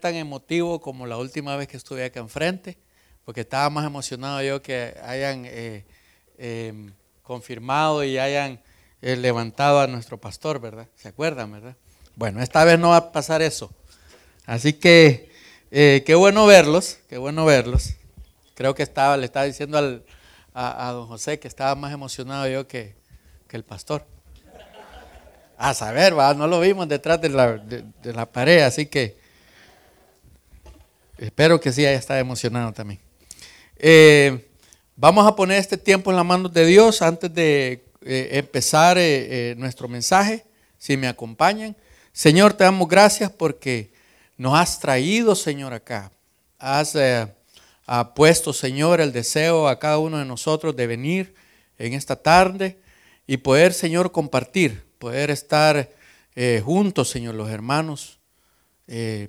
tan emotivo como la última vez que estuve acá enfrente, porque estaba más emocionado yo que hayan eh, em, confirmado y hayan eh, levantado a nuestro pastor, ¿verdad? ¿Se acuerdan, verdad? Bueno, esta vez no va a pasar eso. Así que eh, qué bueno verlos, qué bueno verlos. Creo que estaba, le estaba diciendo a, don José que estaba más emocionado yo que, el pastor. A saber, no lo vimos detrás de la, pared, así que espero que sí haya estado emocionado también. Eh, vamos a poner este tiempo en las manos de Dios antes de eh, empezar nuestro mensaje, si me acompañan. Señor, te damos gracias porque nos has traído, Señor, acá. Has eh, puesto, Señor, el deseo a cada uno de nosotros de venir en esta tarde y poder, Señor, compartir, poder estar eh, juntos, Señor, los hermanos, eh,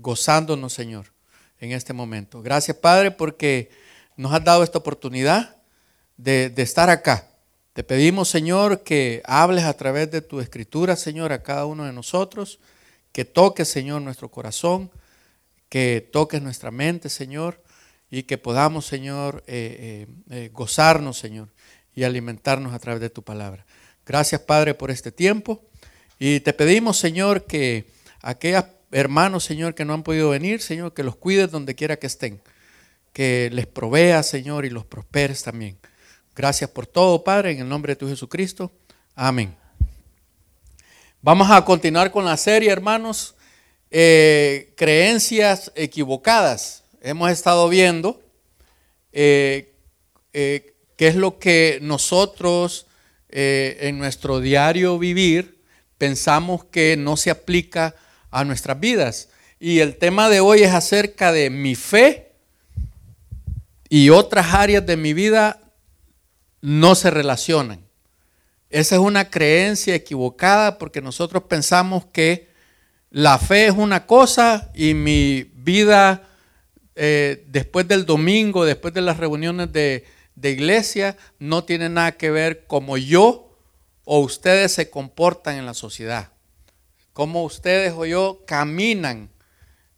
gozándonos, Señor, en este momento. Gracias, Padre, porque nos has dado esta oportunidad de, estar acá. Te pedimos, Señor, que hables a través de tu escritura, Señor, a cada uno de nosotros que toques, Señor, nuestro corazón, que toques nuestra mente, Señor, y que podamos, Señor, eh, eh, eh, gozarnos, Señor, y alimentarnos a través de tu palabra. Gracias, Padre, por este tiempo. Y te pedimos, Señor, que aquellos hermanos, Señor, que no han podido venir, Señor, que los cuides donde quiera que estén. Que les provea, Señor, y los prosperes también. Gracias por todo, Padre, en el nombre de tu Jesucristo. Amén. Vamos a continuar con la serie, hermanos, eh, creencias equivocadas. Hemos estado viendo eh, eh, qué es lo que nosotros en nuestro diario vivir pensamos que no se aplica a nuestras vidas. Y el tema de hoy es acerca de mi fe y otras áreas de mi vida no se relacionan. Esa es una creencia equivocada porque nosotros pensamos que la fe es una cosa y mi vida eh, después del domingo, después de las reuniones de, de iglesia, no tiene nada que ver como yo o ustedes se comportan en la sociedad, como ustedes o yo caminan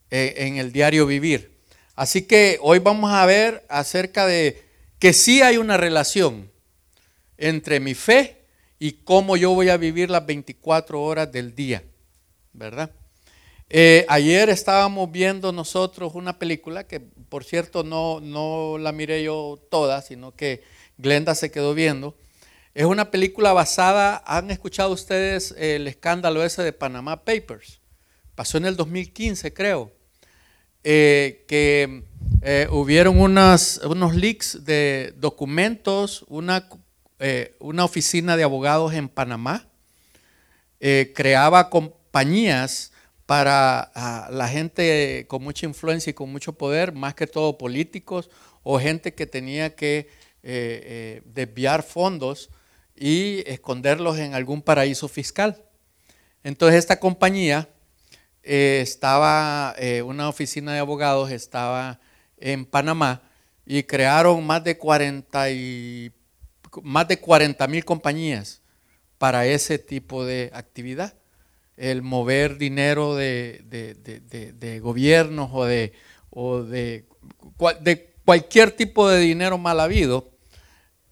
eh, en el diario vivir. Así que hoy vamos a ver acerca de que sí hay una relación entre mi fe y cómo yo voy a vivir las 24 horas del día, ¿verdad? Eh, ayer estábamos viendo nosotros una película que, por cierto, no, no la miré yo toda, sino que Glenda se quedó viendo. Es una película basada, ¿han escuchado ustedes el escándalo ese de Panama Papers? Pasó en el 2015, creo. Eh, que eh, hubieron unos leaks de documentos, una eh, una oficina de abogados en Panamá, creaba compañías para ah, la gente con mucha influencia y con mucho poder, más que todo políticos o gente que tenía que desviar fondos y esconderlos en algún paraíso fiscal. Entonces esta compañía estaba, una oficina de abogados estaba en Panamá y crearon más de 40 y más de 40 mil compañías para ese tipo de actividad. El mover dinero de, de, gobiernos o, de, o de, cualquier tipo de dinero mal habido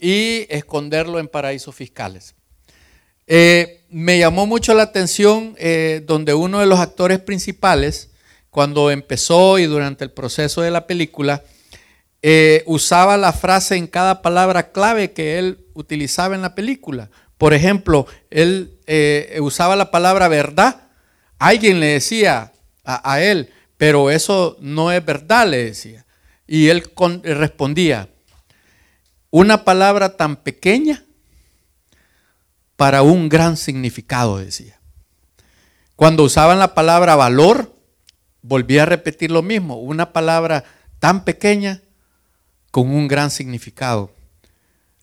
y esconderlo en paraísos fiscales. Eh, me llamó mucho la atención eh, donde uno de los actores principales, cuando empezó y durante el proceso de la película, eh, usaba la frase en cada palabra clave que él utilizaba en la película. Por ejemplo, él eh, usaba la palabra verdad. Alguien le decía a, él, pero eso no es verdad, le decía. Y él respondía, una palabra tan pequeña para un gran significado, decía. Cuando usaban la palabra valor, volvía a repetir lo mismo, una palabra tan pequeña con un gran significado.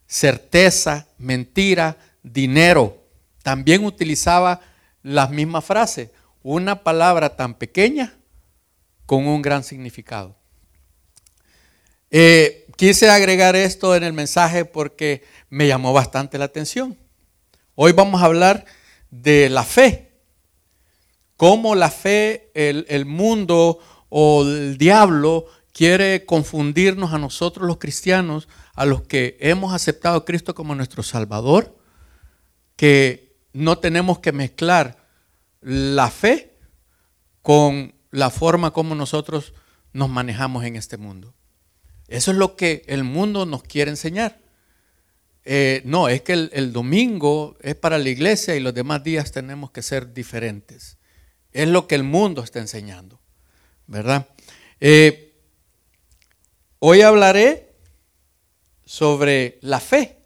Certeza, mentira, dinero. También utilizaba las mismas frases. Una palabra tan pequeña con un gran significado. Eh, quise agregar esto en el mensaje porque me llamó bastante la atención. Hoy vamos a hablar de la fe. cómo la fe, el, mundo o el diablo quiere confundirnos a nosotros los cristianos, a los que hemos aceptado a Cristo como nuestro Salvador, que no tenemos que mezclar la fe con la forma como nosotros nos manejamos en este mundo. Eso es lo que el mundo nos quiere enseñar. Eh, no, es que el, domingo es para la iglesia y los demás días tenemos que ser diferentes. Es lo que el mundo está enseñando, ¿verdad? Eh, hoy hablaré sobre la fe.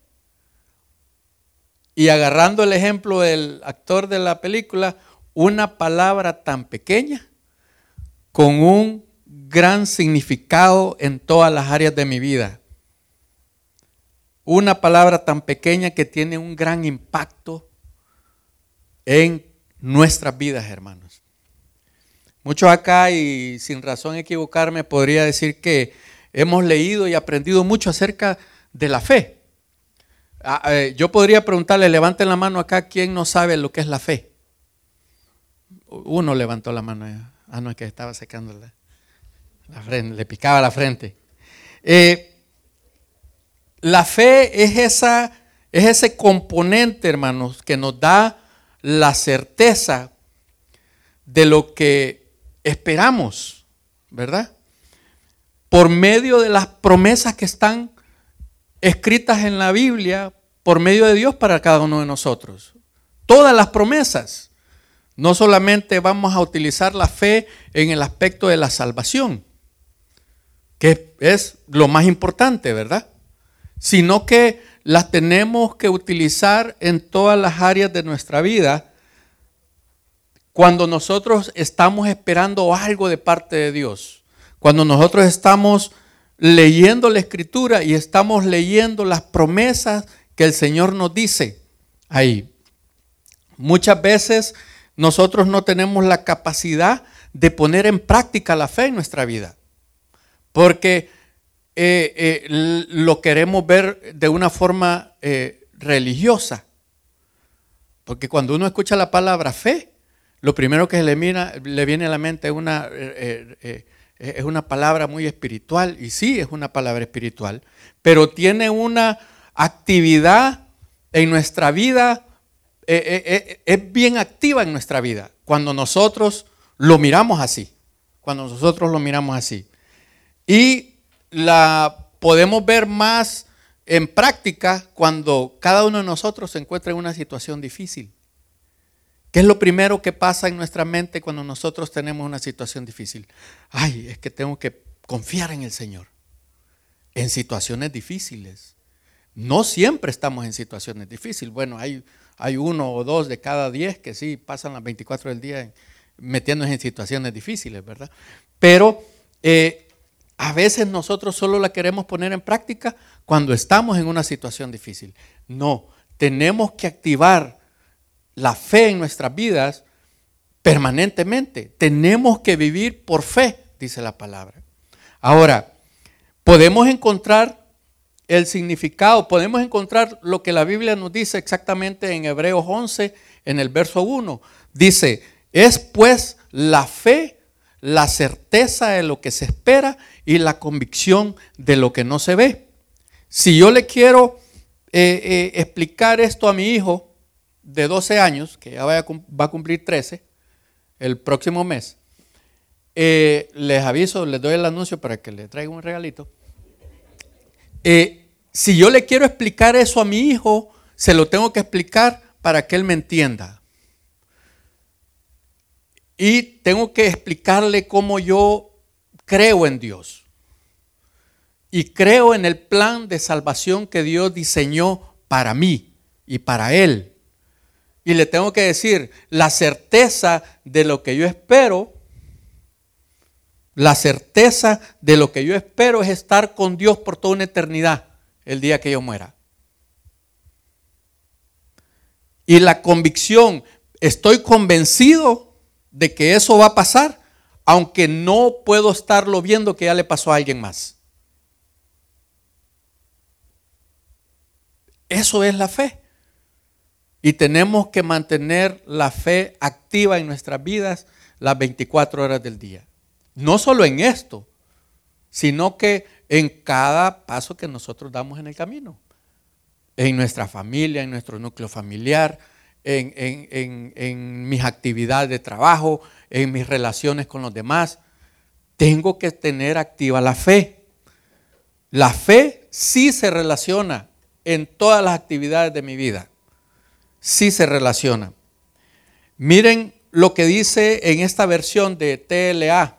Y agarrando el ejemplo del actor de la película, una palabra tan pequeña con un gran significado en todas las áreas de mi vida. Una palabra tan pequeña que tiene un gran impacto en nuestras vidas, hermanos. Muchos acá, y sin razón equivocarme, podría decir que hemos leído y aprendido mucho acerca de la fe. Ah, eh, yo podría preguntarle, levanten la mano acá, ¿quién no sabe lo que es la fe? Uno levantó la mano. Ah, no, es que estaba secando la, le picaba la frente. Eh, la fe es, esa, es ese componente, hermanos, que nos da la certeza de lo que esperamos, ¿verdad? Por medio de las promesas que están escritas en la Biblia por medio de Dios para cada uno de nosotros. Todas las promesas. No solamente vamos a utilizar la fe en el aspecto de la salvación, que es lo más importante, ¿verdad? Sino que las tenemos que utilizar en todas las áreas de nuestra vida cuando nosotros estamos esperando algo de parte de Dios. Cuando nosotros estamos leyendo la escritura y estamos leyendo las promesas que el Señor nos dice ahí. Muchas veces nosotros no tenemos la capacidad de poner en práctica la fe en nuestra vida, porque eh, eh, lo queremos ver de una forma eh, religiosa. Porque cuando uno escucha la palabra fe, lo primero que le, le viene a la mente es una es una palabra muy espiritual, y sí es una palabra espiritual, pero tiene una actividad en nuestra vida, es bien activa en nuestra vida, cuando nosotros lo miramos así, cuando nosotros lo miramos así. Y la podemos ver más en práctica cuando cada uno de nosotros se encuentra en una situación difícil. ¿Qué es lo primero que pasa en nuestra mente cuando nosotros tenemos una situación difícil? Ay, es que tengo que confiar en el Señor. En situaciones difíciles. No siempre estamos en situaciones difíciles. Bueno, hay, hay uno o dos de cada diez que sí pasan las 24 del día metiéndose en situaciones difíciles, ¿verdad? Pero eh, a veces nosotros solo la queremos poner en práctica cuando estamos en una situación difícil. No, tenemos que activar la fe en nuestras vidas permanentemente. Tenemos que vivir por fe, dice la palabra. Ahora, podemos encontrar el significado, podemos encontrar lo que la Biblia nos dice exactamente en Hebreos 11, en el verso 1. Dice, es pues la fe, la certeza de lo que se espera y la convicción de lo que no se ve. Si yo le quiero eh, eh, explicar esto a mi hijo, de 12 años, que ya va a cumplir 13 el próximo mes, eh, les aviso, les doy el anuncio para que le traiga un regalito. Si yo le quiero explicar eso a mi hijo, se lo tengo que explicar para que él me entienda. Y tengo que explicarle cómo yo creo en Dios. Y creo en el plan de salvación que Dios diseñó para mí y para él. Y le tengo que decir, la certeza de lo que yo espero, la certeza de lo que yo espero es estar con Dios por toda una eternidad el día que yo muera. Y la convicción, estoy convencido de que eso va a pasar, aunque no puedo estarlo viendo que ya le pasó a alguien más. Eso es la fe. Y tenemos que mantener la fe activa en nuestras vidas las 24 horas del día. No solo en esto, sino que en cada paso que nosotros damos en el camino. En nuestra familia, en nuestro núcleo familiar, en, mis actividades de trabajo, en mis relaciones con los demás. Tengo que tener activa la fe. La fe sí se relaciona en todas las actividades de mi vida. Sí se relaciona. Miren lo que dice en esta versión de TLA.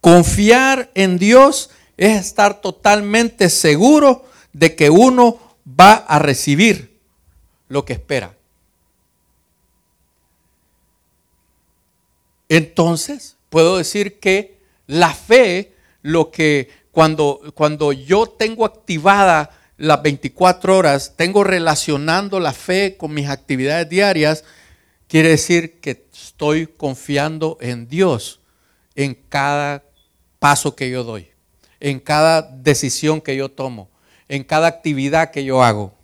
Confiar en Dios es estar totalmente seguro de que uno va a recibir lo que espera. Entonces, puedo decir que la fe, lo que cuando, cuando yo tengo activada las 24 horas, tengo relacionando la fe con mis actividades diarias, quiere decir que estoy confiando en Dios en cada paso que yo doy, en cada decisión que yo tomo, en cada actividad que yo hago.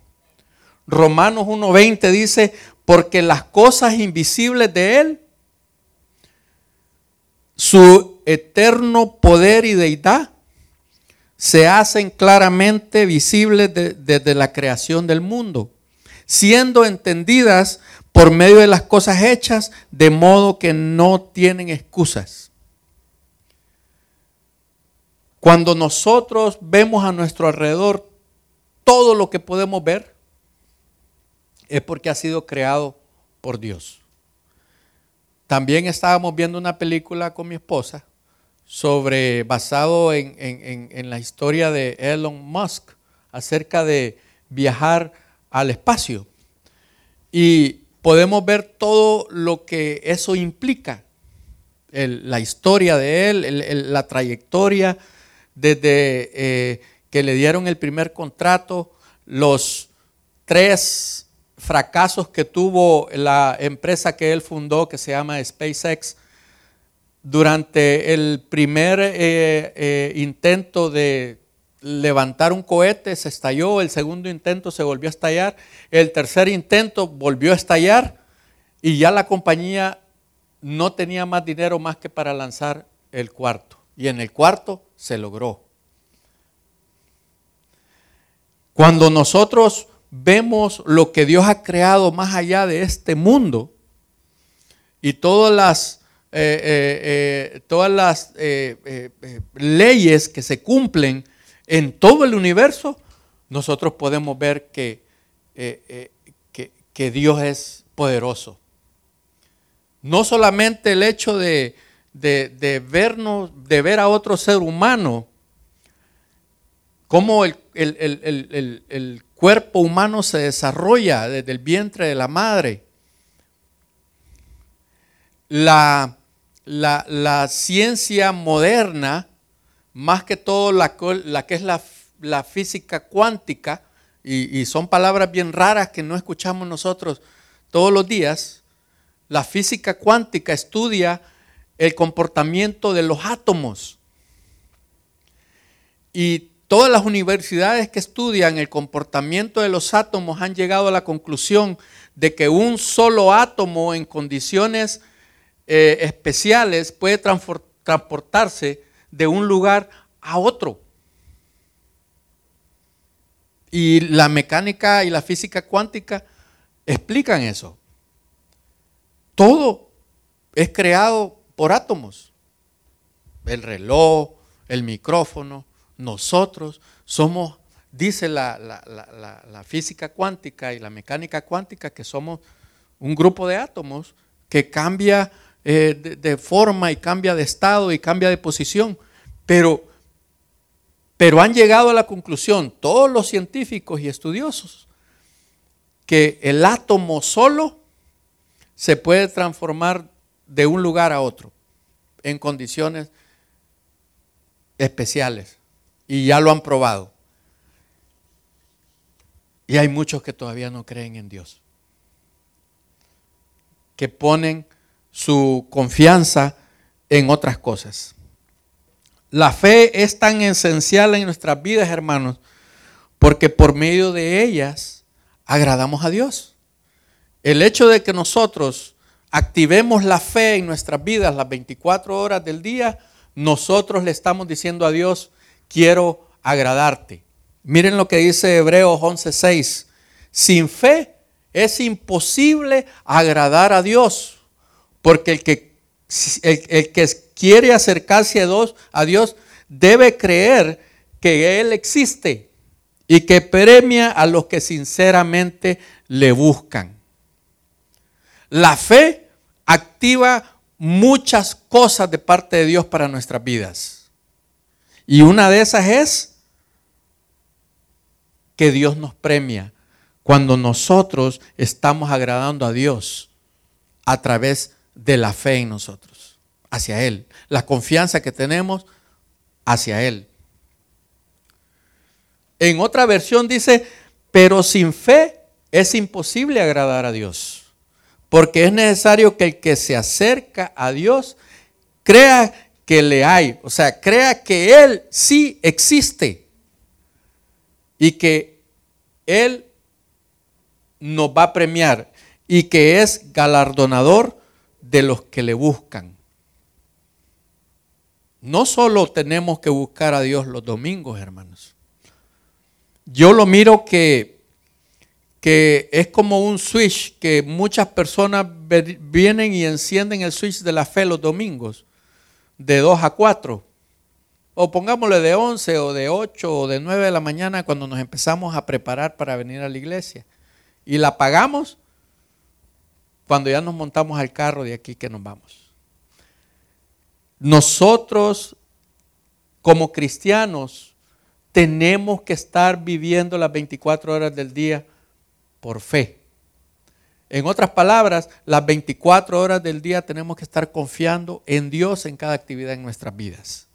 Romanos 1.20 dice, porque las cosas invisibles de Él, su eterno poder y deidad, se hacen claramente visibles desde la creación del mundo, siendo entendidas por medio de las cosas hechas, de modo que no tienen excusas. Cuando nosotros vemos a nuestro alrededor todo lo que podemos ver, es porque ha sido creado por Dios. También estábamos viendo una película con mi esposa sobre, basado en, en la historia de Elon Musk, acerca de viajar al espacio. Y podemos ver todo lo que eso implica, la historia de él, la trayectoria, desde eh, que le dieron el primer contrato, los tres fracasos que tuvo la empresa que él fundó, que se llama SpaceX, durante el primer eh, eh, intento de levantar un cohete se estalló, el segundo intento se volvió a estallar, el tercer intento volvió a estallar y ya la compañía no tenía más dinero más que para lanzar el cuarto. Y en el cuarto se logró. Cuando nosotros vemos lo que Dios ha creado más allá de este mundo y todas las, eh, eh, eh, todas las leyes que se cumplen en todo el universo, nosotros podemos ver que, que Dios es poderoso. No solamente el hecho de, de, vernos, de ver a otro ser humano, cómo el, cuerpo humano se desarrolla desde el vientre de la madre. La, la, ciencia moderna, más que todo la, la que es la, física cuántica, y, y, son palabras bien raras que no escuchamos nosotros todos los días, la física cuántica estudia el comportamiento de los átomos. Y todas las universidades que estudian el comportamiento de los átomos han llegado a la conclusión de que un solo átomo en condiciones eh, especiales puede transportarse de un lugar a otro. Y la mecánica y la física cuántica explican eso. Todo es creado por átomos. El reloj, el micrófono, nosotros somos, dice la, física cuántica y la mecánica cuántica, que somos un grupo de átomos que cambia eh, de, forma y cambia de estado y cambia de posición. Pero, pero han llegado a la conclusión, todos los científicos y estudiosos, que el átomo solo se puede transformar de un lugar a otro en condiciones especiales. Y ya lo han probado. Y hay muchos que todavía no creen en Dios. Que ponen su confianza en otras cosas. La fe es tan esencial en nuestras vidas, hermanos, porque por medio de ellas agradamos a Dios. el hecho de que nosotros activemos la fe en nuestras vidas las 24 horas del día, nosotros le estamos diciendo a Dios, quiero agradarte. Miren lo que dice Hebreos 11:6. Sin fe es imposible agradar a Dios, porque el que, el, que quiere acercarse a Dios, a Dios debe creer que Él existe y que premia a los que sinceramente le buscan. La fe activa muchas cosas de parte de Dios para nuestras vidas. Y una de esas es que Dios nos premia cuando nosotros estamos agradando a Dios a través de la fe en nosotros, hacia Él, la confianza que tenemos hacia Él. En otra versión dice, pero sin fe es imposible agradar a Dios, porque es necesario que el que se acerca a Dios crea que le hay, o sea, crea que Él sí existe y que Él nos va a premiar y que es galardonador de los que le buscan. No solo tenemos que buscar a Dios los domingos, hermanos. Yo lo miro que, que es como un switch que muchas personas vienen y encienden el switch de la fe los domingos, de 2 a 4 o pongámosle de 11 o de 8 o de 9 de la mañana cuando nos empezamos a preparar para venir a la iglesia. Y la pagamos cuando ya nos montamos al carro de aquí que nos vamos. Nosotros como cristianos tenemos que estar viviendo las 24 horas del día por fe. En otras palabras, las 24 horas del día tenemos que estar confiando en Dios en cada actividad en nuestras vidas.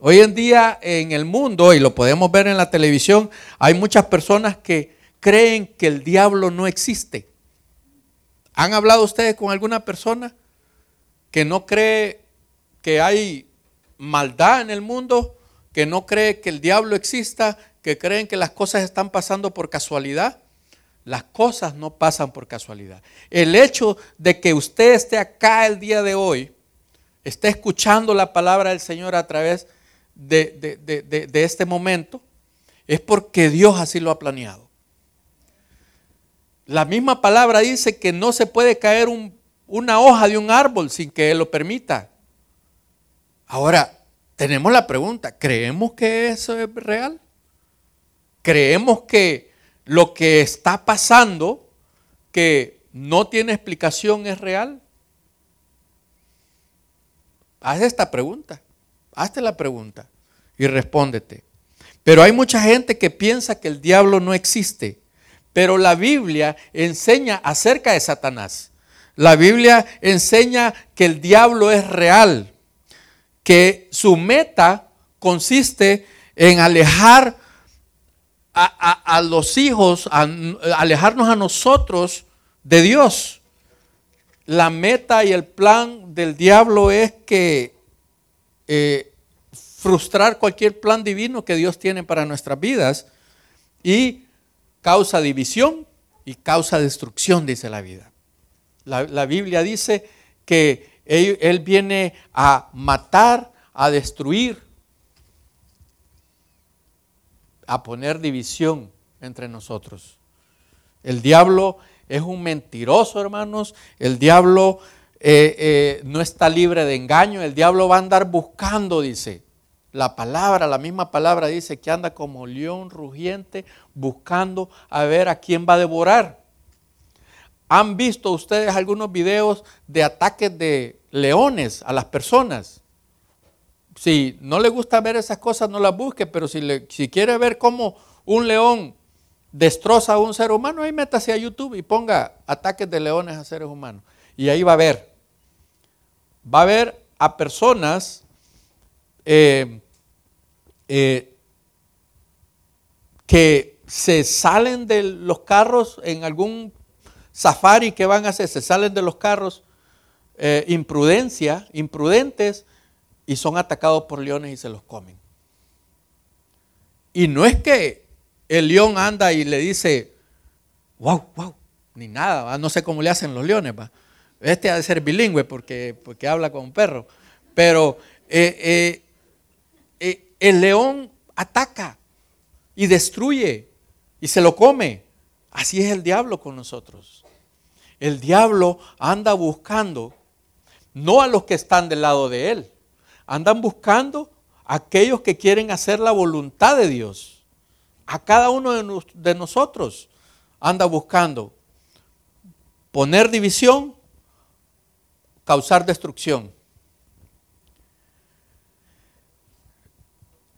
Hoy en día en el mundo, y lo podemos ver en la televisión, hay muchas personas que creen que el diablo no existe. ¿Han hablado ustedes con alguna persona que no cree que hay maldad en el mundo, que no cree que el diablo exista, que creen que las cosas están pasando por casualidad? Las cosas no pasan por casualidad. El hecho de que usted esté acá el día de hoy, esté escuchando la palabra del Señor a través de, este momento es porque Dios así lo ha planeado. La misma palabra dice que no se puede caer una hoja de un árbol sin que Él lo permita. Ahora, tenemos la pregunta, ¿creemos que eso es real? ¿Creemos que lo que está pasando, que no tiene explicación, es real? Haz esta pregunta. Hazte la pregunta y respóndete. Pero hay mucha gente que piensa que el diablo no existe. Pero la Biblia enseña acerca de Satanás. La Biblia enseña que el diablo es real, que su meta consiste en alejar a, los hijos, alejarnos a nosotros de Dios. La meta y el plan del diablo es que eh, frustrar cualquier plan divino que Dios tiene para nuestras vidas y causa división y causa destrucción, dice la vida. La, Biblia dice que él, viene a matar, a destruir, a poner división entre nosotros. El diablo es un mentiroso, hermanos. El diablo eh, eh, no está libre de engaño, el diablo va a andar buscando, dice. La palabra, la misma palabra dice que anda como león rugiente buscando a ver a quién va a devorar. ¿Han visto ustedes algunos videos de ataques de leones a las personas? Si no le gusta ver esas cosas, no las busque, pero si, quiere ver cómo un león destroza a un ser humano, ahí métase a YouTube y ponga ataques de leones a seres humanos. Y ahí va a ver. Va a ver a personas eh, eh, que se salen de los carros en algún safari que van a hacer, se salen de los carros eh, imprudencia, imprudentes y son atacados por leones y se los comen. Y no es que el león anda y le dice, wow, wow, ni nada, no sé cómo le hacen los leones. Este ha de ser bilingüe porque, porque habla con un perro. Pero eh, eh, eh, el león ataca y destruye y se lo come. Así es el diablo con nosotros. El diablo anda buscando no a los que están del lado de él, andan buscando aquellos que quieren hacer la voluntad de Dios. A cada uno de nosotros anda buscando poner división, causar destrucción.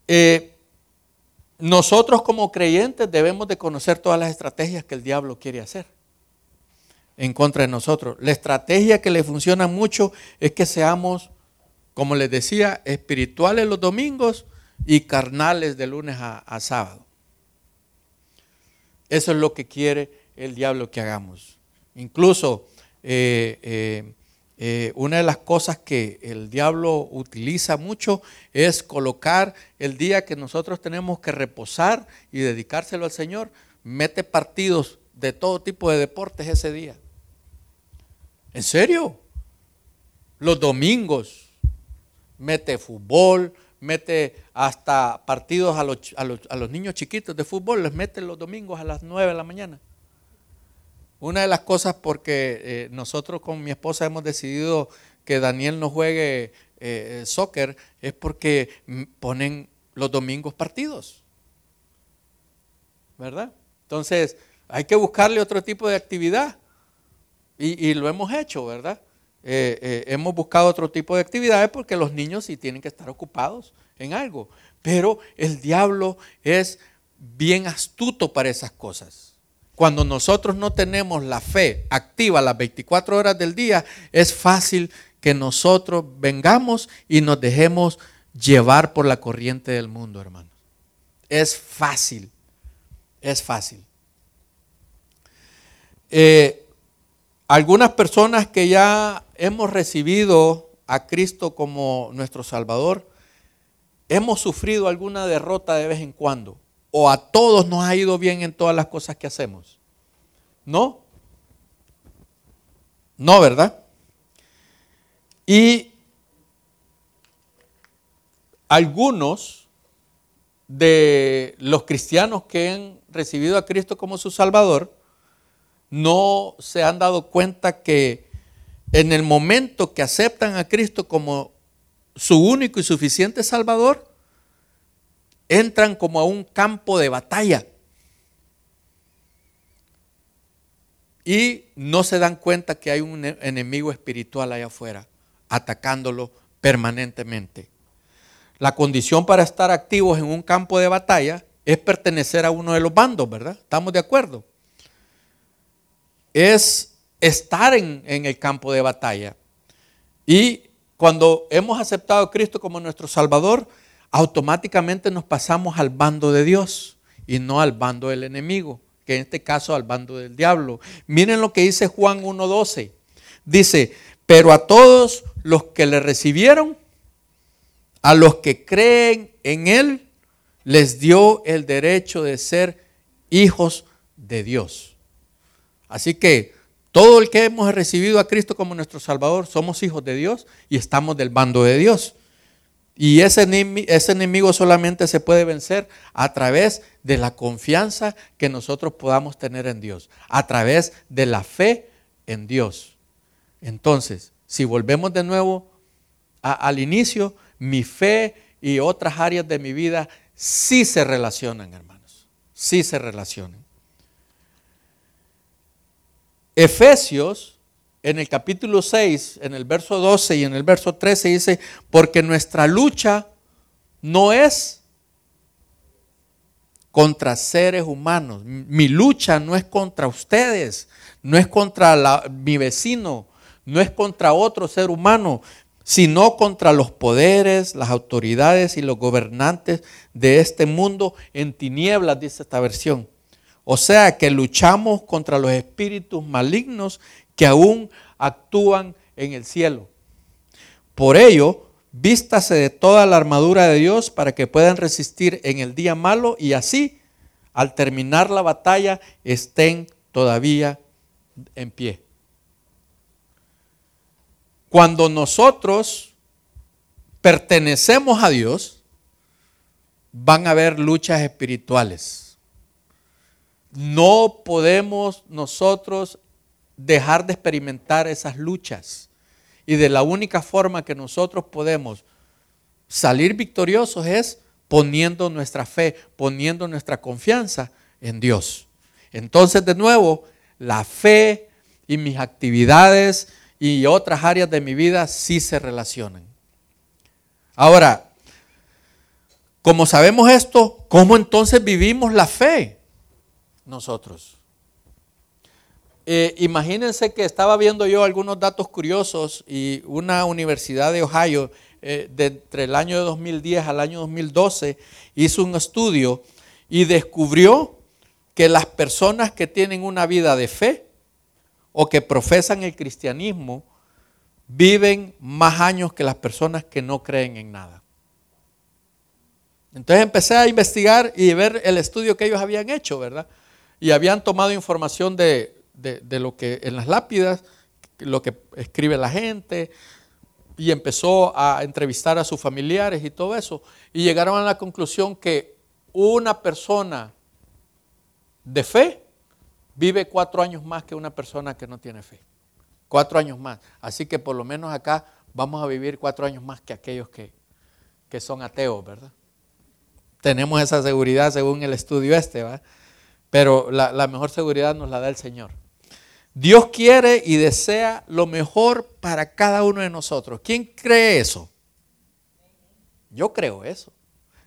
Eh, nosotros como creyentes debemos de conocer todas las estrategias que el diablo quiere hacer en contra de nosotros. La estrategia que le funciona mucho es que seamos, como les decía, espirituales los domingos y carnales de lunes a, sábado. Eso es lo que quiere el diablo que hagamos. Incluso eh, eh, eh, una de las cosas que el diablo utiliza mucho es colocar el día que nosotros tenemos que reposar y dedicárselo al Señor, mete partidos de todo tipo de deportes ese día. ¿En serio? Los domingos mete fútbol, mete hasta partidos a los, a los niños chiquitos de fútbol, les mete los domingos a las 9 de la mañana. Una de las cosas porque eh, nosotros con mi esposa hemos decidido que Daniel no juegue eh, soccer es porque ponen los domingos partidos. ¿Verdad? Entonces, hay que buscarle otro tipo de actividad. Y, lo hemos hecho, ¿verdad? Eh, hemos buscado otro tipo de actividades porque los niños sí tienen que estar ocupados en algo. Pero el diablo es bien astuto para esas cosas. Cuando nosotros no tenemos la fe activa las 24 horas del día, es fácil que nosotros vengamos y nos dejemos llevar por la corriente del mundo, hermanos. Es fácil, es fácil. Eh, algunas personas que ya hemos recibido a Cristo como nuestro Salvador, hemos sufrido alguna derrota de vez en cuando o a todos nos ha ido bien en todas las cosas que hacemos. ¿No? No, ¿verdad? Y algunos de los cristianos que han recibido a Cristo como su Salvador no se han dado cuenta que en el momento que aceptan a Cristo como su único y suficiente Salvador, entran como a un campo de batalla. Y no se dan cuenta que hay un enemigo espiritual allá afuera, atacándolo permanentemente. La condición para estar activos en un campo de batalla es pertenecer a uno de los bandos, ¿verdad? ¿Estamos de acuerdo? Es estar en, el campo de batalla. Y cuando hemos aceptado a Cristo como nuestro Salvador, automáticamente nos pasamos al bando de Dios y no al bando del enemigo, que en este caso al bando del diablo. Miren lo que dice Juan 1.12. Dice, pero a todos los que le recibieron, a los que creen en Él, les dio el derecho de ser hijos de Dios. Así que todo el que hemos recibido a Cristo como nuestro Salvador, somos hijos de Dios y estamos del bando de Dios. Y ese enemigo, solamente se puede vencer a través de la confianza que nosotros podamos tener en Dios, a través de la fe en Dios. Entonces, si volvemos de nuevo al inicio, mi fe y otras áreas de mi vida sí se relacionan, hermanos, sí se relacionan. Efesios en el capítulo 6, en el verso 12 y en el verso 13 dice, porque nuestra lucha no es contra seres humanos. Mi lucha no es contra ustedes, no es contra mi vecino, no es contra otro ser humano, sino contra los poderes, las autoridades y los gobernantes de este mundo en tinieblas, dice esta versión. O sea que luchamos contra los espíritus malignos que aún actúan en el cielo. Por ello, vístase de toda la armadura de Dios para que puedan resistir en el día malo y así, al terminar la batalla, estén todavía en pie. Cuando nosotros pertenecemos a Dios, van a haber luchas espirituales. No podemos nosotros dejar de experimentar esas luchas. Y de la única forma que nosotros podemos salir victoriosos es poniendo nuestra fe, poniendo nuestra confianza en Dios. Entonces, de nuevo, la fe y mis actividades y otras áreas de mi vida sí se relacionan. Ahora, como sabemos esto, ¿cómo entonces vivimos la fe nosotros? Eh, imagínense que estaba viendo yo algunos datos curiosos y una universidad de Ohio, eh, de entre el año 2010 al año 2012, hizo un estudio y descubrió que las personas que tienen una vida de fe o que profesan el cristianismo viven más años que las personas que no creen en nada. Entonces empecé a investigar y ver el estudio que ellos habían hecho, ¿verdad? Y habían tomado información de, lo que en las lápidas, lo que escribe la gente, y empezó a entrevistar a sus familiares y todo eso. Y llegaron a la conclusión que una persona de fe vive cuatro años más que una persona que no tiene fe. Cuatro años más. Así que por lo menos acá vamos a vivir cuatro años más que aquellos que, son ateos, ¿verdad? Tenemos esa seguridad según el estudio este, ¿va? Pero la, mejor seguridad nos la da el Señor. Dios quiere y desea lo mejor para cada uno de nosotros. ¿Quién cree eso? Yo creo eso.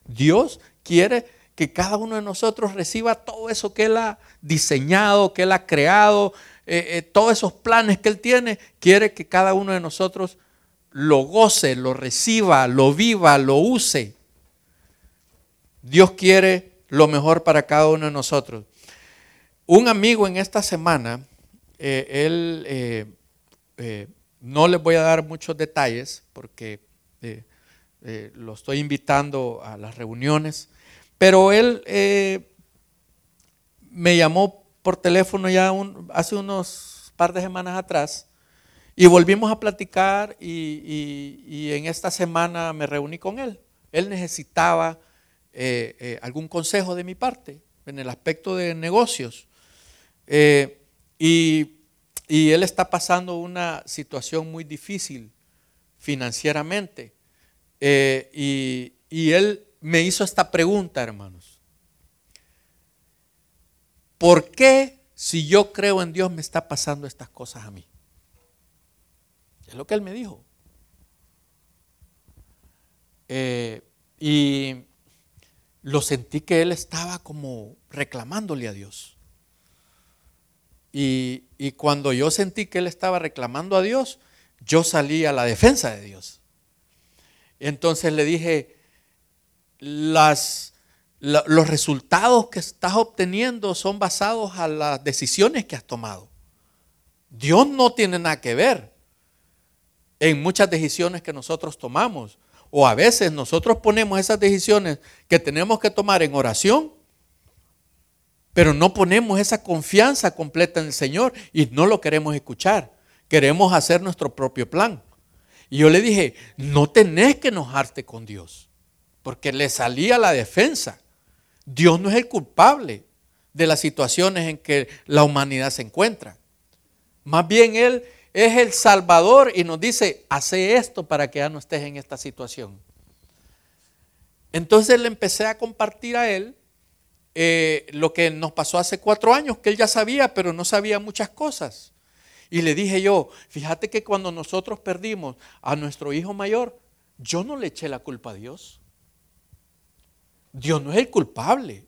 Dios quiere que cada uno de nosotros reciba todo eso que Él ha diseñado, que Él ha creado, eh, eh, todos esos planes que Él tiene, quiere que cada uno de nosotros lo goce, lo reciba, lo viva, lo use. Dios quiere lo mejor para cada uno de nosotros. Un amigo en esta semana, eh, él, no les voy a dar muchos detalles porque lo estoy invitando a las reuniones, pero él eh, me llamó por teléfono ya hace unos par de semanas atrás y volvimos a platicar y, en esta semana me reuní con él. Él necesitaba eh, eh, algún consejo de mi parte en el aspecto de negocios. Y, él está pasando una situación muy difícil financieramente. y, y él me hizo esta pregunta, hermanos. ¿Por qué si yo creo en Dios me está pasando estas cosas a mí? Es lo que él me dijo. Eh, y lo sentí que él estaba como reclamándole a Dios. Y, cuando yo sentí que él estaba reclamando a Dios, yo salí a la defensa de Dios. Entonces le dije, los resultados que estás obteniendo son basados a las decisiones que has tomado. Dios no tiene nada que ver en muchas decisiones que nosotros tomamos. O a veces nosotros ponemos esas decisiones que tenemos que tomar en oración, pero no ponemos esa confianza completa en el Señor y no lo queremos escuchar. Queremos hacer nuestro propio plan. Y yo le dije, no tenés que enojarte con Dios porque le salía la defensa. Dios no es el culpable de las situaciones en que la humanidad se encuentra. Más bien Él es el Salvador y nos dice, hace esto para que ya no estés en esta situación. Entonces le empecé a compartir a Él eh, lo que nos pasó hace cuatro años, que Él ya sabía, pero no sabía muchas cosas. Y le dije yo, fíjate que cuando nosotros perdimos a nuestro hijo mayor, yo no le eché la culpa a Dios. Dios no es el culpable.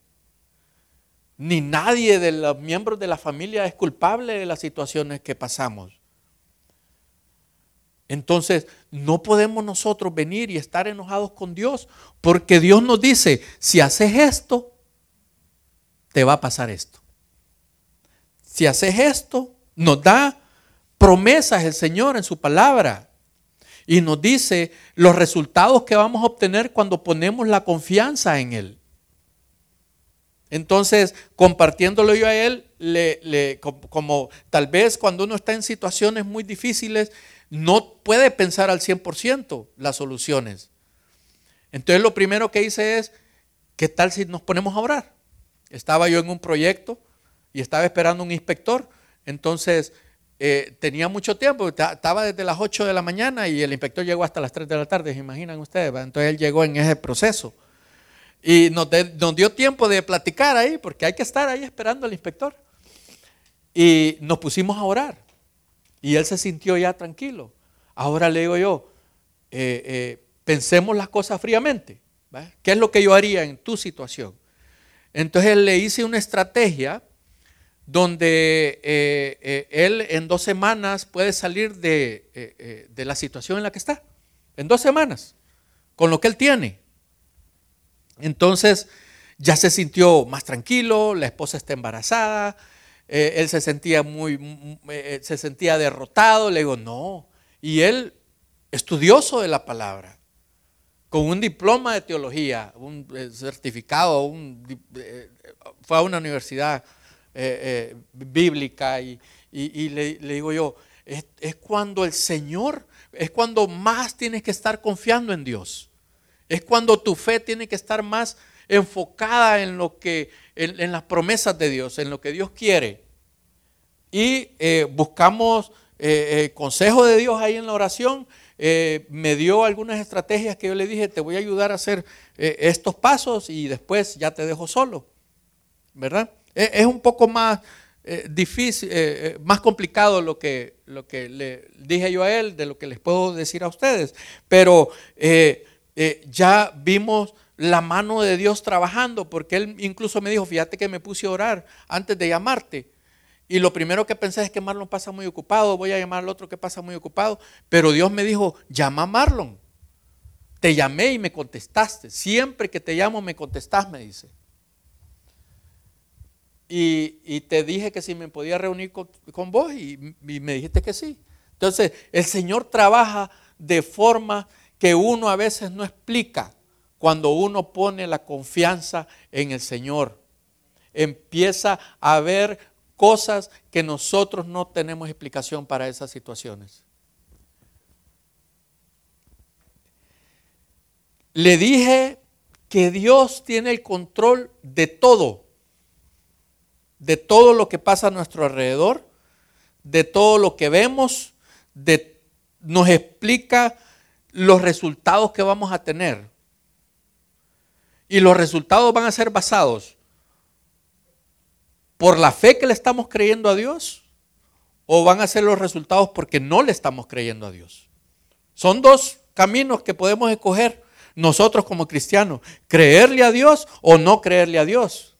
Ni nadie de los miembros de la familia es culpable de las situaciones que pasamos. Entonces, no podemos nosotros venir y estar enojados con Dios, porque Dios nos dice, si haces esto, te va a pasar esto. Si haces esto, nos da promesas el Señor en su palabra. Y nos dice los resultados que vamos a obtener cuando ponemos la confianza en Él. Entonces, compartiéndolo yo a él, le, como, tal vez cuando uno está en situaciones muy difíciles, no puede pensar al 100% las soluciones. Entonces, lo primero que hice es, ¿qué tal si nos ponemos a orar? Estaba yo en un proyecto y estaba esperando un inspector. Entonces, eh, tenía mucho tiempo, estaba desde las 8 de la mañana y el inspector llegó hasta las 3 de la tarde, ¿se imaginan ustedes? Entonces él llegó en ese proceso. Y nos, dio tiempo de platicar ahí, porque hay que estar ahí esperando al inspector. Y nos pusimos a orar. Y él se sintió ya tranquilo. Ahora le digo yo, eh, eh, pensemos las cosas fríamente. ¿Qué es lo que yo haría en tu situación? Entonces le hice una estrategia donde eh, él en dos semanas puede salir de, de la situación en la que está. En dos semanas, con lo que él tiene. Entonces ya se sintió más tranquilo, la esposa está embarazada, eh, él se sentía muy, eh, se sentía derrotado, le digo, no. Y él, estudioso de la palabra, con un diploma de teología, un eh, certificado, fue a una universidad bíblica y, le, digo yo, es, cuando el Señor, es cuando más tienes que estar confiando en Dios. Es cuando tu fe tiene que estar más enfocada en lo que, en, las promesas de Dios, en lo que Dios quiere. Y eh, buscamos eh, eh, consejo de Dios ahí en la oración. Me dio algunas estrategias que yo le dije, te voy a ayudar a hacer estos pasos y después ya te dejo solo. ¿Verdad? Es, un poco más difícil, más complicado lo que, lo que le dije yo a él de lo que les puedo decir a ustedes. Pero eh, ya vimos la mano de Dios trabajando, porque Él incluso me dijo, fíjate que me puse a orar antes de llamarte. Y lo primero que pensé es que Marlon pasa muy ocupado, voy a llamar al otro que pasa muy ocupado. Pero Dios me dijo, llama a Marlon. Te llamé y me contestaste. Siempre que te llamo me contestás, me dice. Y, te dije que si me podía reunir con, vos y, y me dijiste que sí. Entonces, el Señor trabaja de forma que uno a veces no explica cuando uno pone la confianza en el Señor. Empieza a ver cosas que nosotros no tenemos explicación para esas situaciones. Le dije que Dios tiene el control de todo, de todo lo que pasa a nuestro alrededor, de todo lo que vemos, de, nos explica los resultados que vamos a tener. Y los resultados van a ser basados por la fe que le estamos creyendo a Dios o van a ser los resultados porque no le estamos creyendo a Dios. Son dos caminos que podemos escoger nosotros como cristianos, creerle a Dios o no creerle a Dios.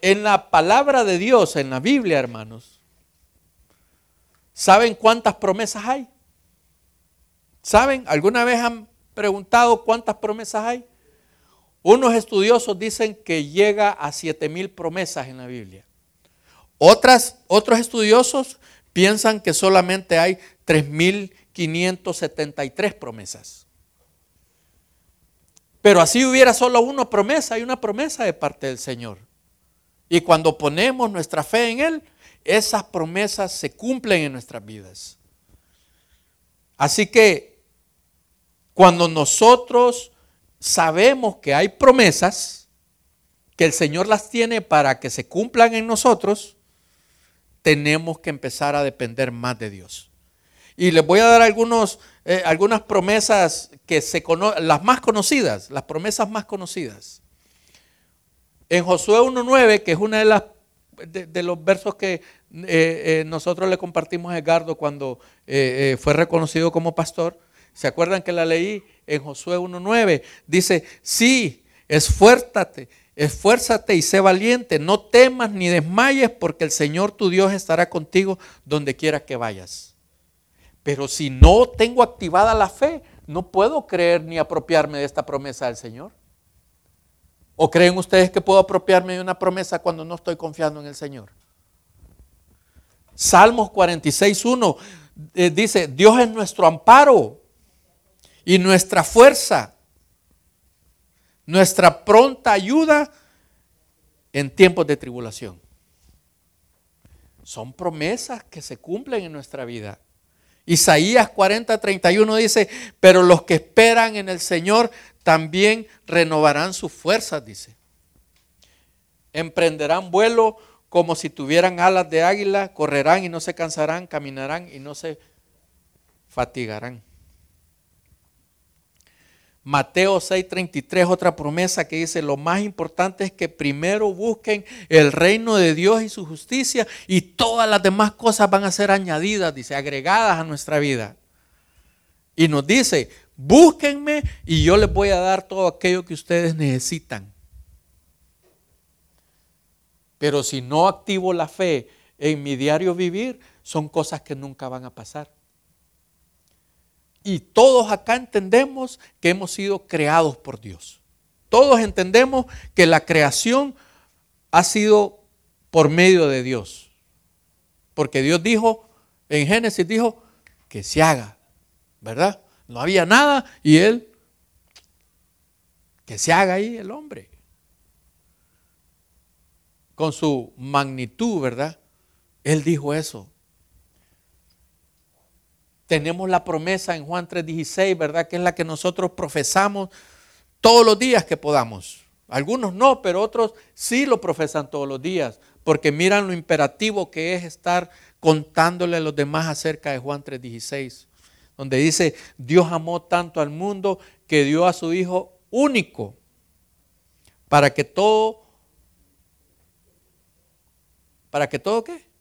En la palabra de Dios, en la Biblia, hermanos, ¿saben cuántas promesas hay? ¿Saben? ¿Alguna vez han preguntado cuántas promesas hay? Unos estudiosos dicen que llega a siete mil promesas en la Biblia. Otras, otros estudiosos piensan que solamente hay 3.573 promesas. Pero así hubiera solo una promesa, hay una promesa de parte del Señor. Y cuando ponemos nuestra fe en Él, esas promesas se cumplen en nuestras vidas. Así que cuando nosotros sabemos que hay promesas, que el Señor las tiene para que se cumplan en nosotros, tenemos que empezar a depender más de Dios. Y les voy a dar eh, algunas promesas que se conocen, las más conocidas, las promesas más conocidas. En Josué 1.9, que es una de, los versos que eh, eh, nosotros le compartimos a Edgardo cuando fue reconocido como pastor, ¿Se acuerdan que la leí en Josué 1.9? Dice, sí, esfuérzate, esfuérzate y sé valiente, no temas ni desmayes porque el Señor tu Dios estará contigo donde quiera que vayas. Pero si no tengo activada la fe, no puedo creer ni apropiarme de esta promesa del Señor. ¿O creen ustedes que puedo apropiarme de una promesa cuando no estoy confiando en el Señor? Salmos 46.1 eh, dice, Dios es nuestro amparo y nuestra fuerza. nuestra pronta ayuda en tiempos de tribulación. Son promesas que se cumplen en nuestra vida. Isaías 40, 31 dice, pero los que esperan en el Señor también renovarán sus fuerzas, dice. Emprenderán vuelo como si tuvieran alas de águila, correrán y no se cansarán, caminarán y no se fatigarán. Mateo 6:33, otra promesa que dice, lo más importante es que primero busquen el reino de Dios y su justicia y todas las demás cosas van a ser añadidas, dice, agregadas a nuestra vida. Y nos dice, búsquenme y yo les voy a dar todo aquello que ustedes necesitan. Pero si no activo la fe en mi diario vivir, son cosas que nunca van a pasar. Y todos acá entendemos que hemos sido creados por Dios. Todos entendemos que la creación ha sido por medio de Dios. Porque Dios dijo, en Génesis dijo, que se haga, ¿verdad? No había nada y Él, que se haga ahí el hombre. Con su magnitud, ¿verdad? Él dijo eso tenemos la promesa en Juan 3:16, ¿verdad? Que es la que nosotros profesamos todos los días que podamos. Algunos no, pero otros sí lo profesan todos los días, porque miran lo imperativo que es estar contándole a los demás acerca de Juan 3:16, donde dice, Dios amó tanto al mundo que dio a su Hijo único, para que todo, para que todo qué?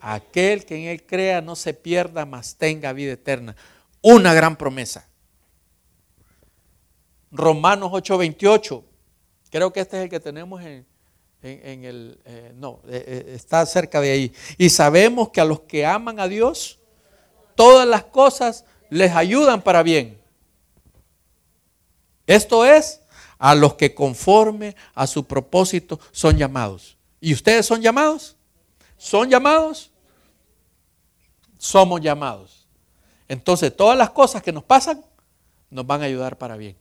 Aquel que en él crea no se pierda, mas tenga vida eterna. Una gran promesa. Romanos 8:28. Creo que este es el que tenemos en, el... Eh, no, eh, eh, está cerca de ahí. Y sabemos que a los que aman a Dios, todas las cosas les ayudan para bien. Esto es, a los que conforme a su propósito son llamados. ¿Y ustedes son llamados? Son llamados, somos llamados. Entonces todas las cosas que nos pasan nos van a ayudar para bien.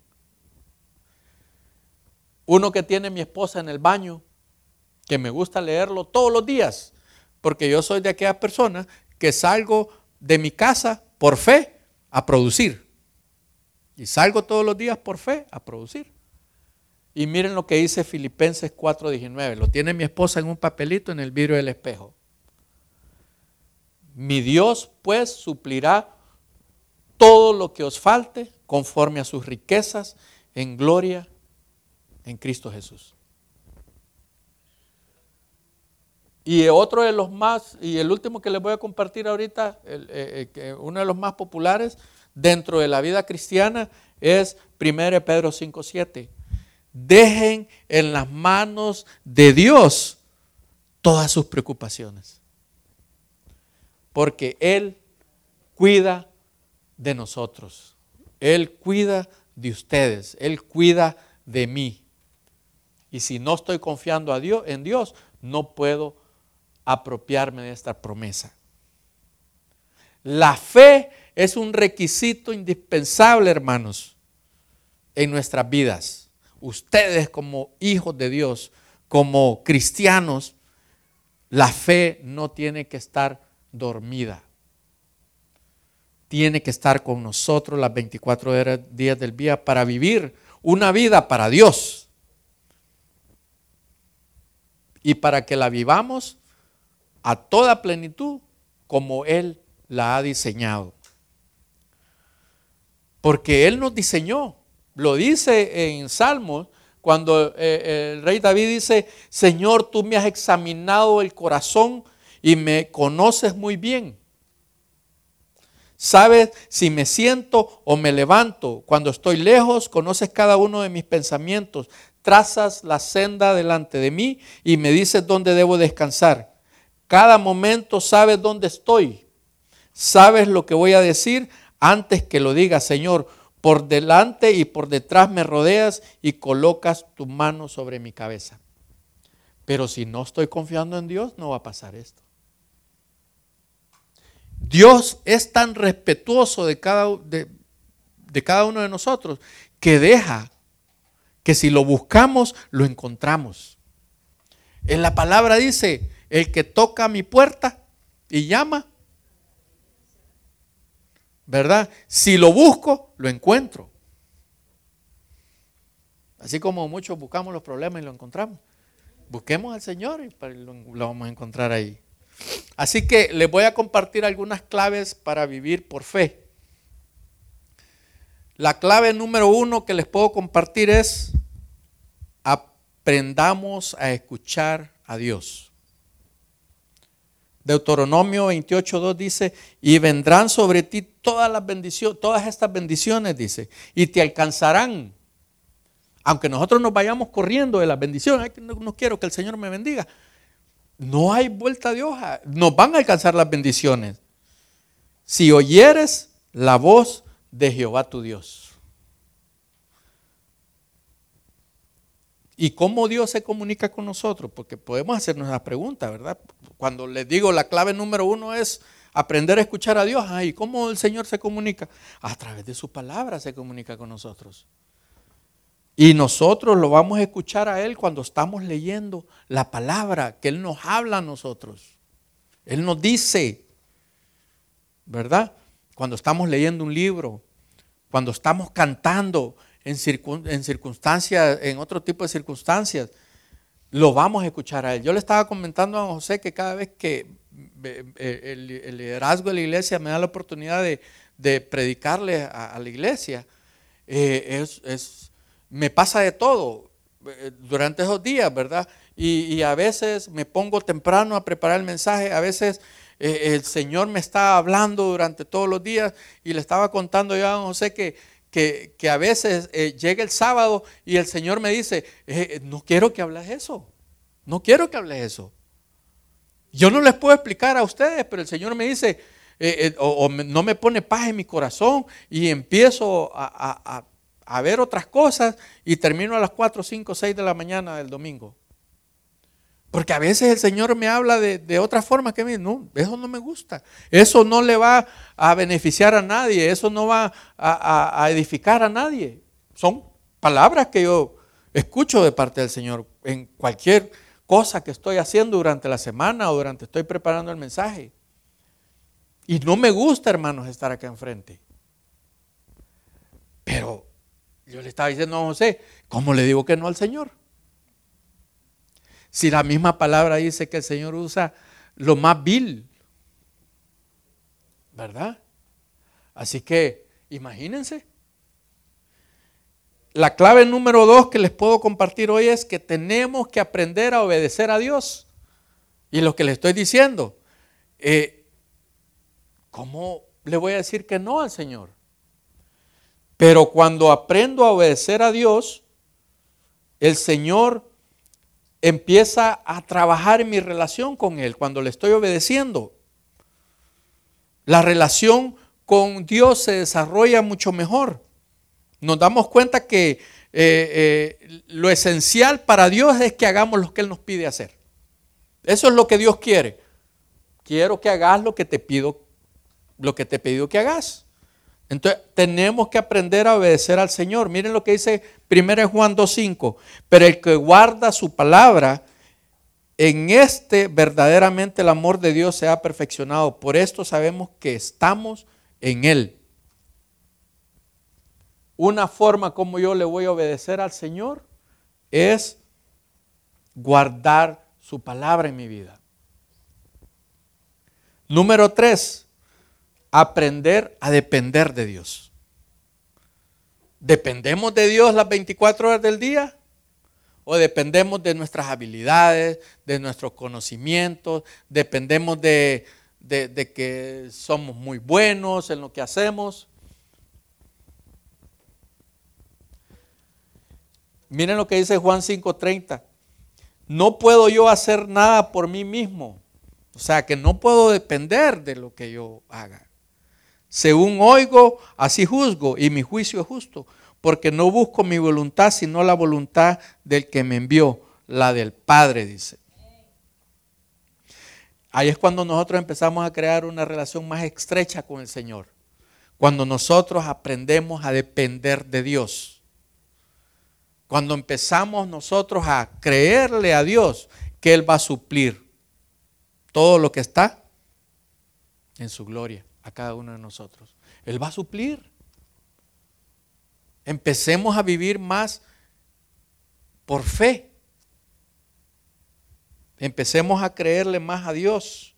Uno que tiene mi esposa en el baño, que me gusta leerlo todos los días, porque yo soy de aquellas personas que salgo de mi casa por fe a producir. Y salgo todos los días por fe a producir. Y miren lo que dice Filipenses 4:19. Lo tiene mi esposa en un papelito en el vidrio del espejo. Mi Dios pues suplirá todo lo que os falte conforme a sus riquezas en gloria en Cristo Jesús. Y otro de los más, y el último que les voy a compartir ahorita, eh, eh, uno de los más populares dentro de la vida cristiana es 1 Pedro 5.7 dejen en las manos de Dios todas sus preocupaciones. Porque Él cuida de nosotros. Él cuida de ustedes. Él cuida de mí. Y si no estoy confiando a Dios, en Dios, no puedo apropiarme de esta promesa. La fe es un requisito indispensable, hermanos, en nuestras vidas ustedes como hijos de Dios, como cristianos, la fe no tiene que estar dormida. Tiene que estar con nosotros las 24 días del día para vivir una vida para Dios. Y para que la vivamos a toda plenitud como Él la ha diseñado. Porque Él nos diseñó. Lo dice en Salmos cuando eh, el rey David dice, Señor, tú me has examinado el corazón y me conoces muy bien. Sabes si me siento o me levanto. Cuando estoy lejos, conoces cada uno de mis pensamientos. Trazas la senda delante de mí y me dices dónde debo descansar. Cada momento sabes dónde estoy. Sabes lo que voy a decir antes que lo diga, Señor. Por delante y por detrás me rodeas y colocas tu mano sobre mi cabeza. Pero si no estoy confiando en Dios, no va a pasar esto. Dios es tan respetuoso de cada, de, cada uno de nosotros que deja que si lo buscamos, lo encontramos. En la palabra dice, el que toca mi puerta y llama, ¿verdad? Si lo busco, lo encuentro. Así como muchos buscamos los problemas y lo encontramos. Busquemos al Señor y lo vamos a encontrar ahí. Así que les voy a compartir algunas claves para vivir por fe. La clave número uno que les puedo compartir es aprendamos a escuchar a Dios. Deuteronomio 28.2 dice, y vendrán sobre ti todas las bendiciones, todas estas bendiciones, dice, y te alcanzarán. Aunque nosotros nos vayamos corriendo de las bendiciones, no, quiero que el Señor me bendiga. No hay vuelta de hoja, nos van a alcanzar las bendiciones. Si oyeres la voz de Jehová tu Dios. ¿Y cómo Dios se comunica con nosotros? Porque podemos hacernos la pregunta, ¿verdad? Cuando les digo la clave número uno es aprender a escuchar a Dios. ¿Y cómo el Señor se comunica? A través de su palabra se comunica con nosotros. Y nosotros lo vamos a escuchar a Él cuando estamos leyendo la palabra, que Él nos habla a nosotros. Él nos dice, ¿verdad? Cuando estamos leyendo un libro, cuando estamos cantando, en, circunstancias, en otro tipo de circunstancias, lo vamos a escuchar a él. Yo le estaba comentando a José que cada vez que el, liderazgo de la iglesia me da la oportunidad de, predicarle a, la iglesia, eh, es, me pasa de todo eh, durante esos días, ¿verdad? Y, a veces me pongo temprano a preparar el mensaje, a veces eh, el Señor me está hablando durante todos los días y le estaba contando yo a José que que, a veces eh, llega el sábado y el Señor me dice, eh, eh, no quiero que hables eso, no quiero que hables eso. Yo no les puedo explicar a ustedes, pero el Señor me dice, o, no me pone paz en mi corazón y empiezo a, a ver otras cosas y termino a las 4, 5, 6 de la mañana del domingo. Porque a veces el Señor me habla de, otra forma que me no, eso no me gusta. Eso no le va a beneficiar a nadie, eso no va a, edificar a nadie. Son palabras que yo escucho de parte del Señor en cualquier cosa que estoy haciendo durante la semana o durante estoy preparando el mensaje. Y no me gusta, hermanos, estar acá enfrente. Pero yo le estaba diciendo a José, ¿cómo le digo que no al Señor? Si la misma palabra dice que el Señor usa lo más vil, ¿verdad? Así que imagínense. La clave número dos que les puedo compartir hoy es que tenemos que aprender a obedecer a Dios. Y lo que le estoy diciendo, eh, ¿cómo le voy a decir que no al Señor? Pero cuando aprendo a obedecer a Dios, el Señor empieza a trabajar en mi relación con Él cuando le estoy obedeciendo. La relación con Dios se desarrolla mucho mejor. Nos damos cuenta que eh, eh, lo esencial para Dios es que hagamos lo que Él nos pide hacer. Eso es lo que Dios quiere. Quiero que hagas lo que te pido, lo que te he pedido que hagas. Entonces tenemos que aprender a obedecer al Señor. Miren lo que dice 1 Juan 2.5. Pero el que guarda su palabra, en este verdaderamente el amor de Dios se ha perfeccionado. Por esto sabemos que estamos en Él. Una forma como yo le voy a obedecer al Señor es guardar su palabra en mi vida. Número 3 aprender a depender de Dios. ¿Dependemos de Dios las 24 horas del día? ¿O dependemos de nuestras habilidades, de nuestros conocimientos? ¿Dependemos de, que somos muy buenos en lo que hacemos? Miren lo que dice Juan 5:30. No puedo yo hacer nada por mí mismo. O sea que no puedo depender de lo que yo haga. Según oigo, así juzgo, y mi juicio es justo, porque no busco mi voluntad, sino la voluntad del que me envió, la del Padre, dice. Ahí es cuando nosotros empezamos a crear una relación más estrecha con el Señor. Cuando nosotros aprendemos a depender de Dios. Cuando empezamos nosotros a creerle a Dios que Él va a suplir todo lo que está en su gloria a cada uno de nosotros. Él va a suplir. Empecemos a vivir más por fe. Empecemos a creerle más a Dios.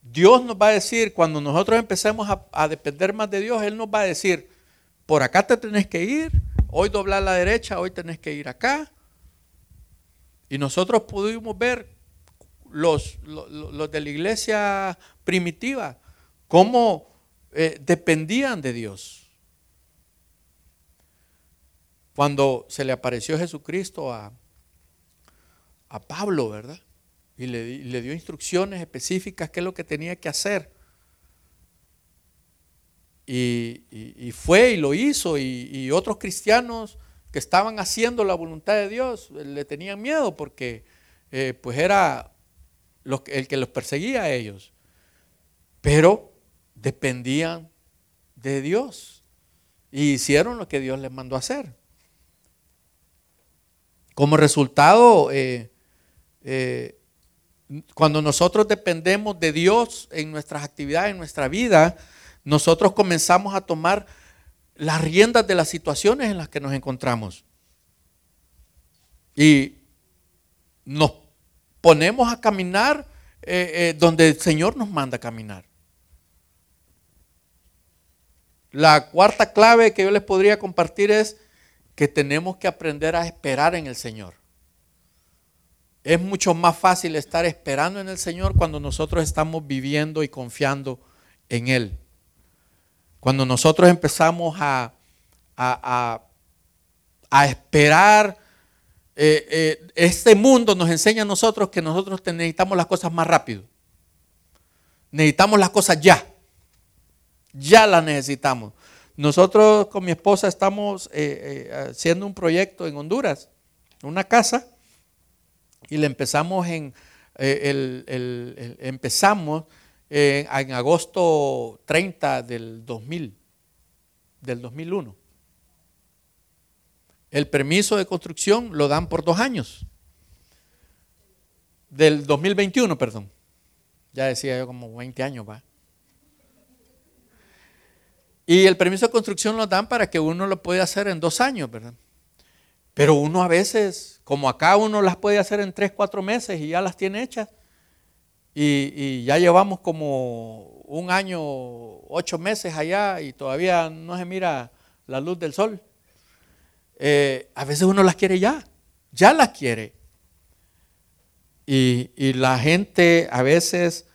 Dios nos va a decir, cuando nosotros empecemos a, depender más de Dios, Él nos va a decir, por acá te tenés que ir, hoy doblar la derecha, hoy tenés que ir acá. Y nosotros pudimos ver los, los, de la iglesia primitiva, cómo eh, dependían de Dios. Cuando se le apareció Jesucristo a, a Pablo, ¿verdad? Y le, dio instrucciones específicas, qué es lo que tenía que hacer. Y, fue y lo hizo, y, otros cristianos que estaban haciendo la voluntad de Dios le tenían miedo porque eh, pues era el que los perseguía a ellos. Pero dependían de Dios y hicieron lo que Dios les mandó hacer. Como resultado, eh, eh, cuando nosotros dependemos de Dios en nuestras actividades, en nuestra vida, nosotros comenzamos a tomar las riendas de las situaciones en las que nos encontramos. Y nos ponemos a caminar eh, eh, donde el Señor nos manda a caminar. La cuarta clave que yo les podría compartir es que tenemos que aprender a esperar en el Señor. Es mucho más fácil estar esperando en el Señor cuando nosotros estamos viviendo y confiando en Él. Cuando nosotros empezamos a, a, esperar, eh, eh, este mundo nos enseña a nosotros que nosotros necesitamos las cosas más rápido. Necesitamos las cosas ya. Ya las necesitamos. Nosotros con mi esposa estamos eh, haciendo un proyecto en Honduras, una casa y le empezamos en, el, empezamos en, en agosto 30 del 2000, del 2001. El permiso de construcción lo dan por dos años. Del 2021, perdón. Ya decía yo como 20 años, va. Y el permiso de construcción lo dan para que uno lo pueda hacer en dos años, ¿verdad? Pero uno a veces, como acá uno las puede hacer en tres, cuatro meses y ya las tiene hechas, y, ya llevamos como un año, ocho meses allá y todavía no se mira la luz del sol. Eh, a veces uno las quiere ya, ya las quiere. Y, la gente a veces,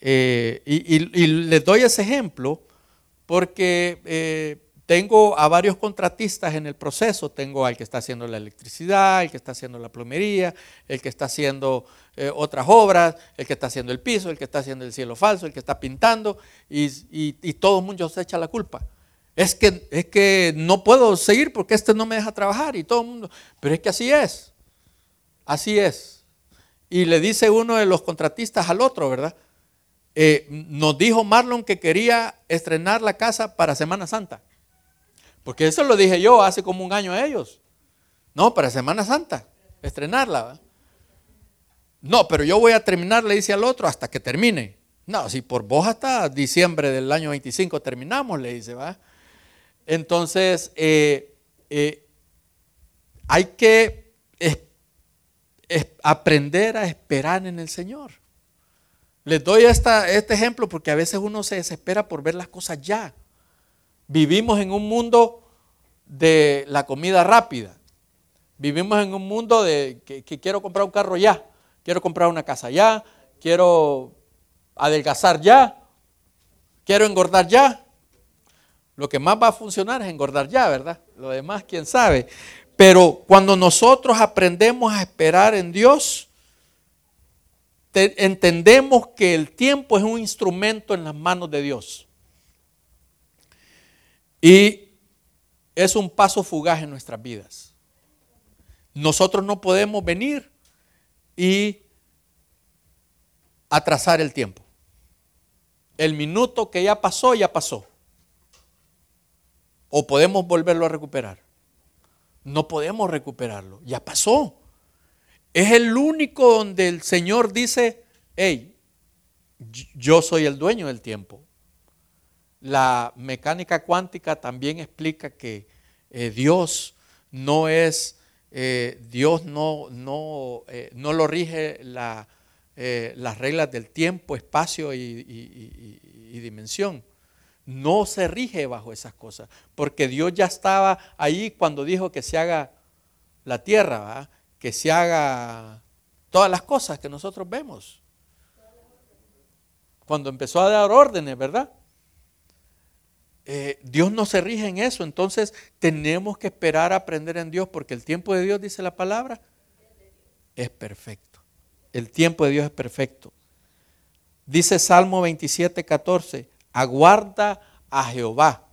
eh, y, les doy ese ejemplo porque eh, tengo a varios contratistas en el proceso, tengo al que está haciendo la electricidad, el que está haciendo la plomería, el que está haciendo eh, otras obras, el que está haciendo el piso, el que está haciendo el cielo falso, el que está pintando, y, todo el mundo se echa la culpa. Es que, es que no puedo seguir porque este no me deja trabajar y todo el mundo, pero es que así es, así es. Y le dice uno de los contratistas al otro, ¿verdad? Eh, nos dijo Marlon que quería estrenar la casa para Semana Santa. Porque eso lo dije yo hace como un año a ellos. No, para Semana Santa, estrenarla. No, pero yo voy a terminar, le dice al otro, hasta que termine. No, si por vos hasta diciembre del año 25 terminamos, le dice, ¿va? Entonces, eh, eh, hay que aprender a esperar en el Señor. Les doy este ejemplo porque a veces uno se desespera por ver las cosas ya. Vivimos en un mundo de la comida rápida. Vivimos en un mundo de que, quiero comprar un carro ya, quiero comprar una casa ya, quiero adelgazar ya, quiero engordar ya. Lo que más va a funcionar es engordar ya, ¿verdad? Lo demás, quién sabe. Pero cuando nosotros aprendemos a esperar en Dios, entendemos que el tiempo es un instrumento en las manos de Dios. Y es un paso fugaz en nuestras vidas. Nosotros no podemos venir y atrasar el tiempo. El minuto que ya pasó, ya pasó. ¿O podemos volverlo a recuperar? No podemos recuperarlo, ya pasó. Es el único donde el Señor dice, hey, yo soy el dueño del tiempo. La mecánica cuántica también explica que eh, Dios no es, eh, Dios no, no, eh, no lo rige la, las reglas del tiempo, espacio y, dimensión. No se rige bajo esas cosas, porque Dios ya estaba ahí cuando dijo que se haga la tierra, que se haga todas las cosas que nosotros vemos. Cuando empezó a dar órdenes, ¿verdad? Eh, Dios no se rige en eso, entonces tenemos que esperar a aprender en Dios porque el tiempo de Dios, dice la palabra, es perfecto. El tiempo de Dios es perfecto. Dice Salmo 27, 14, aguarda a Jehová.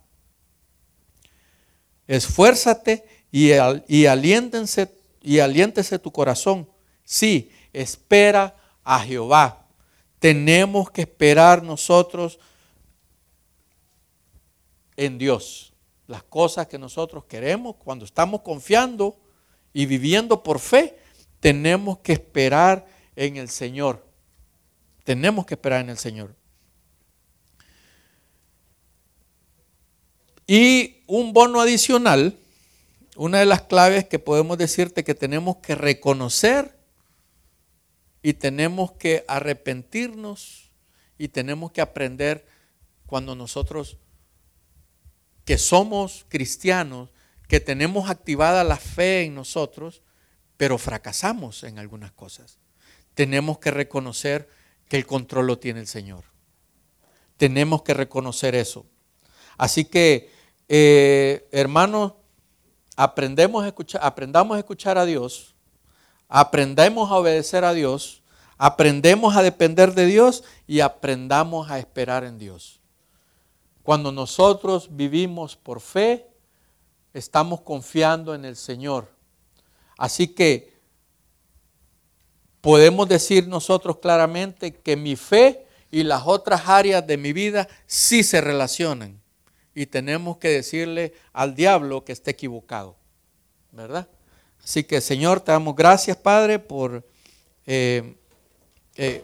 Esfuérzate y, y, aliéntense, y aliéntese tu corazón. Sí, espera a Jehová. Tenemos que esperar nosotros en Dios. Las cosas que nosotros queremos, cuando estamos confiando y viviendo por fe, tenemos que esperar en el Señor. Tenemos que esperar en el Señor. Y un bono adicional, una de las claves que podemos decirte que tenemos que reconocer y tenemos que arrepentirnos y tenemos que aprender cuando nosotros que somos cristianos, que tenemos activada la fe en nosotros, pero fracasamos en algunas cosas. Tenemos que reconocer que el control lo tiene el Señor. Tenemos que reconocer eso. Así que, eh, hermanos, aprendemos a escuchar, aprendamos a escuchar a Dios, aprendemos a obedecer a Dios, aprendemos a depender de Dios y aprendamos a esperar en Dios. Cuando nosotros vivimos por fe, estamos confiando en el Señor. Así que podemos decir nosotros claramente que mi fe y las otras áreas de mi vida sí se relacionan. Y tenemos que decirle al diablo que esté equivocado. ¿Verdad? Así que Señor, te damos gracias, Padre, por, eh, eh,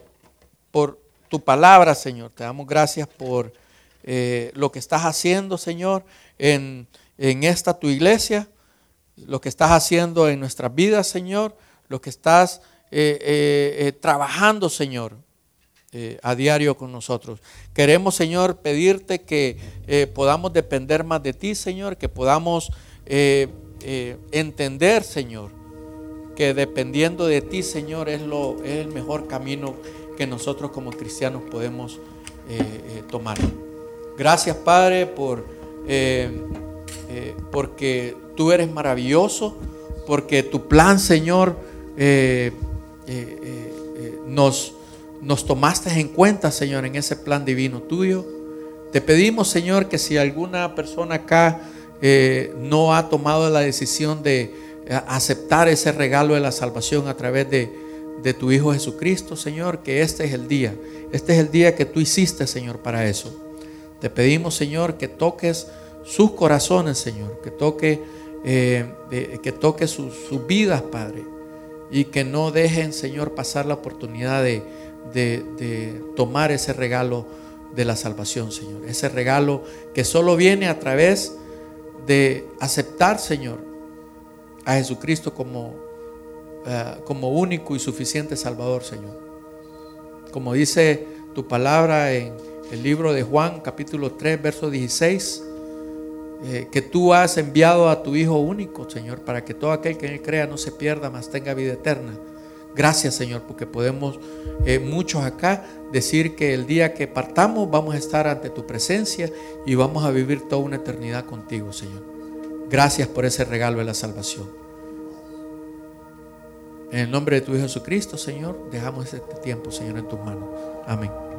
por tu palabra, Señor. Te damos gracias por eh, lo que estás haciendo, Señor, en, esta tu iglesia, lo que estás haciendo en nuestras vidas, Señor, lo que estás trabajando, Señor, a diario con nosotros. Queremos, Señor, pedirte que podamos depender más de ti, Señor, que podamos entender, Señor, que dependiendo de ti, Señor, es, lo, es el mejor camino que nosotros como cristianos podemos tomar. Gracias, Padre, por, eh, eh, porque tú eres maravilloso, porque tu plan, Señor, eh, nos, nos tomaste en cuenta, Señor, en ese plan divino tuyo. Te pedimos, Señor, que si alguna persona acá no ha tomado la decisión de aceptar ese regalo de la salvación a través de, de tu Hijo Jesucristo, Señor, que este es el día. Este es el día que tú hiciste, Señor, para eso. Te pedimos, Señor, que toques sus corazones, Señor, que toque, eh, que toque sus, vidas, Padre, y que no dejen, Señor, pasar la oportunidad de, de tomar ese regalo de la salvación, Señor. Ese regalo que solo viene a través de aceptar, Señor, a Jesucristo como, eh, como único y suficiente Salvador, Señor. Como dice tu palabra en el libro de Juan capítulo 3, verso 16, eh, que tú has enviado a tu Hijo único, Señor, para que todo aquel que en él crea no se pierda, mas tenga vida eterna. Gracias, Señor, porque podemos eh, muchos acá decir que el día que partamos vamos a estar ante tu presencia y vamos a vivir toda una eternidad contigo, Señor. Gracias por ese regalo de la salvación. En el nombre de tu Hijo Jesucristo, Señor, dejamos este tiempo, Señor, en tus manos. Amén.